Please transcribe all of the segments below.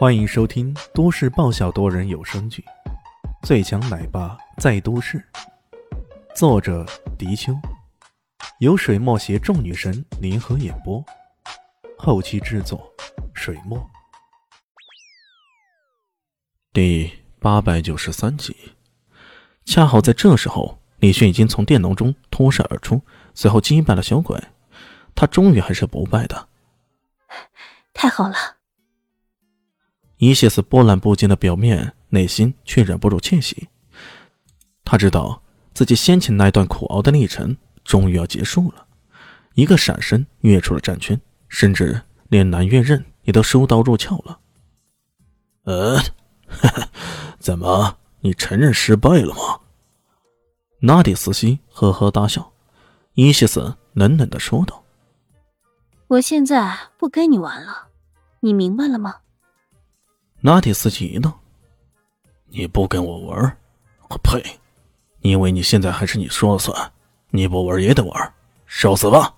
欢迎收听都市爆笑多人有声剧《最强奶爸在都市》，作者：迪秋，由水墨携众女神联合演播，后期制作：水墨。第八百九十三集，恰好在这时候，李迅已经从电笼中脱身而出，随后击败了小鬼。他终于还是不败的，太好了！伊谢斯波澜不惊的表面，内心却忍不住窃喜。他知道自己先前那段苦熬的历程终于要结束了，一个闪身跃出了战圈，甚至连南岳刃也都收刀入鞘了。呃，怎么，你承认失败了吗？纳迪斯西呵呵大笑，伊谢斯冷冷的说道：“我现在不跟你玩了，你明白了吗？”拿铁斯急呢？你不跟我玩？我呸！你以为你现在还是你说了算？你不玩也得玩，受死吧！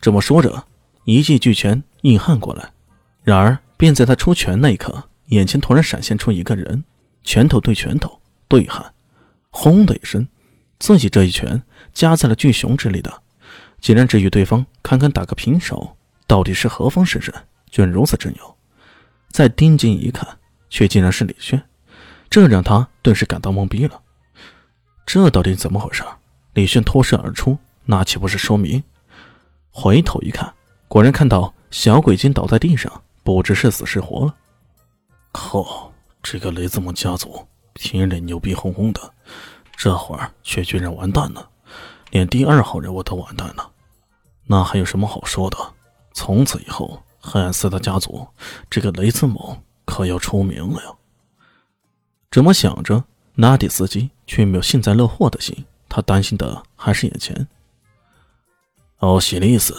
这么说着，一记巨拳硬汉过来。然而，便在他出拳那一刻，眼前突然闪现出一个人，拳头对拳头对喊，轰的一声，自己这一拳夹在了巨熊之里的，竟然只与对方堪堪打个平手。到底是何方神圣，居然如此之牛？再定睛一看，却竟然是李炫，这让他顿时感到懵逼了。这到底怎么回事？李炫脱身而出，那岂不是说明……回头一看，果然看到小鬼精倒在地上，不知是死是活了。靠！这个雷子蒙家族平日牛逼哄哄的，这会儿却居然完蛋了，连第二号人物都完蛋了，那还有什么好说的？从此以后……黑暗四大家族，这个雷兹蒙可要出名了呀！这么想着，纳迪斯基却没有幸灾乐祸的心，他担心的还是眼前。奥西里斯，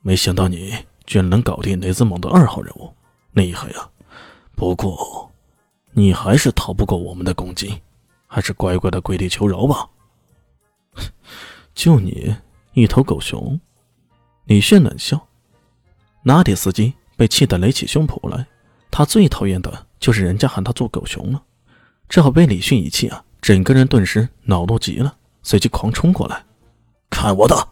没想到你居然能搞定雷兹蒙的二号人物，厉害呀！不过，你还是逃不过我们的攻击，还是乖乖的跪地求饶吧。就你一头狗熊！李炫冷笑。拿铁司机被气得垒起胸脯来，他最讨厌的就是人家喊他做狗熊了。这会被李迅一气啊，整个人顿时恼怒极了，随即狂冲过来，看我的！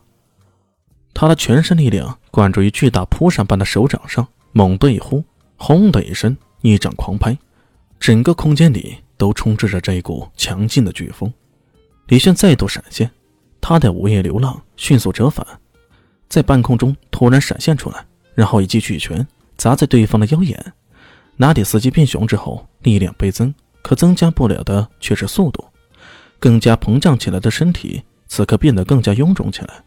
他的全身力量灌注于巨大扑扇般的手掌上，猛地一呼，轰的一声，一掌狂拍，整个空间里都充斥着这一股强劲的飓风。李炫再度闪现，他的午夜流浪迅速折返，在半空中突然闪现出来。然后一记巨拳砸在对方的腰眼，拿铁司机变熊之后力量倍增，可增加不了的却是速度。更加膨胀起来的身体此刻变得更加臃肿起来，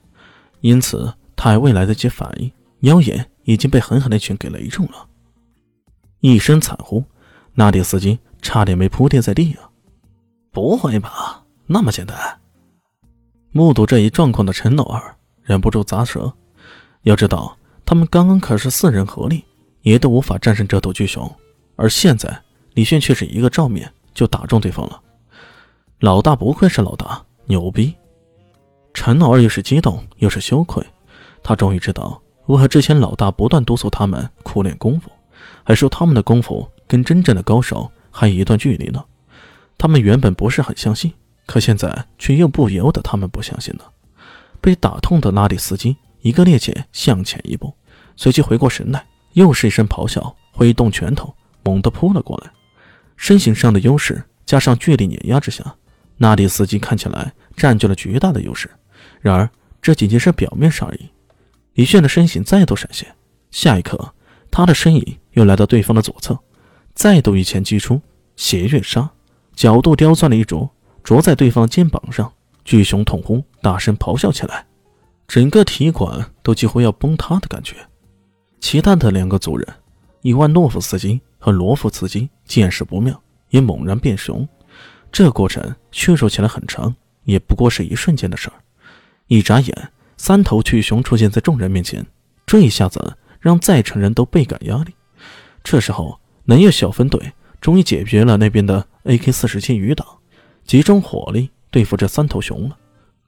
因此他还未来得及反应，腰眼已经被狠狠的一拳给雷中了。一声惨呼，拿铁司机差点没扑跌在地啊！不会吧，那么简单？目睹这一状况的陈老二忍不住咂舌，要知道。他们刚刚可是四人合力，也都无法战胜这头巨熊，而现在李炫却是一个照面就打中对方了。老大不愧是老大，牛逼！陈老二又是激动又是羞愧，他终于知道为何之前老大不断督促他们苦练功夫，还说他们的功夫跟真正的高手还有一段距离呢。他们原本不是很相信，可现在却又不由得他们不相信了。被打痛的拉里斯基一个趔趄向前一步。随即回过神来，又是一声咆哮，挥动拳头，猛地扑了过来。身形上的优势加上巨力碾压之下，纳迪斯基看起来占据了巨大的优势。然而，这仅仅是表面上而已。李炫的身形再度闪现，下一刻，他的身影又来到对方的左侧，再度一拳击出斜月杀，角度刁钻的一着，啄在对方肩膀上。巨熊痛呼，大声咆哮起来，整个体育馆都几乎要崩塌的感觉。其他的两个族人，伊万诺夫斯基和罗夫斯基见势不妙，也猛然变熊。这过程叙述起来很长，也不过是一瞬间的事儿。一眨眼，三头巨熊出现在众人面前，这一下子让在场人都倍感压力。这时候，南叶小分队终于解决了那边的 AK-47 余党，集中火力对付这三头熊了。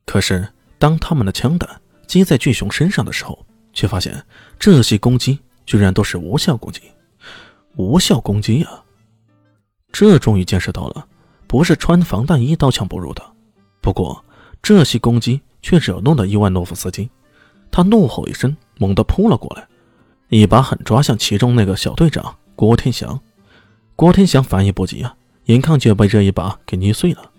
可是，当他们的枪弹击在巨熊身上的时候，却发现这些攻击居然都是无效攻击。无效攻击啊！这终于见识到了，不是穿防弹衣刀枪不入的。不过这些攻击却惹怒了伊万诺夫斯基，他怒吼一声，猛地扑了过来，一把狠抓向其中那个小队长郭天祥。郭天祥反应不及啊，眼看就要被这一把给捏碎了。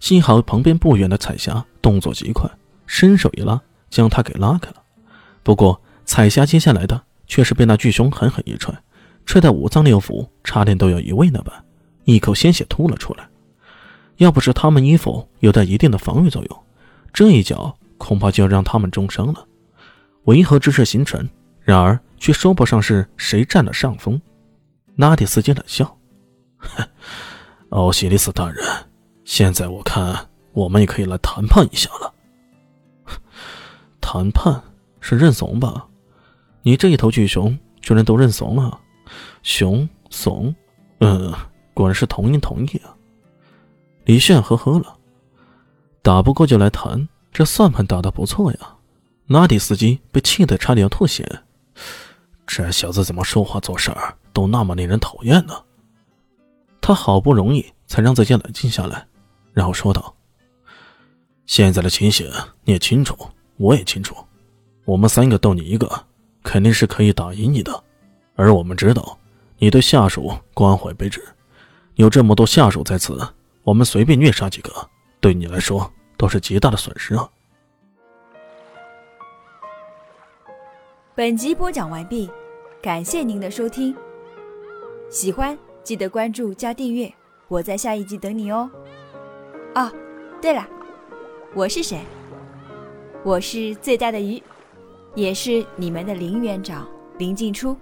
幸好旁边不远的彩霞动作极快，伸手一拉，将他给拉开了。不过彩霞接下来的却是被那巨熊狠狠一踹，踹得五脏六腑差点都要移位那般，一口鲜血吐了出来。要不是他们衣服有着一定的防御作用，这一脚恐怕就要让他们重伤了。维和之势形成，然而却说不上是谁占了上风。拉蒂斯基冷笑：“，奥西里斯大人。”现在我看，我们也可以来谈判一下了。谈判是认怂吧？你这一头巨熊居然都认怂了？熊怂？嗯，果然是同音同义啊。李炫呵呵了，打不过就来谈，这算盘打得不错呀。拉蒂斯基被气得差点要吐血。这小子怎么说话做事儿都那么令人讨厌呢？他好不容易才让自己冷静下来。然后说道：“现在的情形你也清楚，我也清楚。我们三个斗你一个，肯定是可以打赢你的。而我们知道，你对下属关怀备至，有这么多下属在此，我们随便虐杀几个，对你来说都是极大的损失啊。”本集播讲完毕，感谢您的收听。喜欢记得关注加订阅，我在下一集等你哦。哦，对了，我是谁？我是最大的鱼，也是你们的林园长林静初。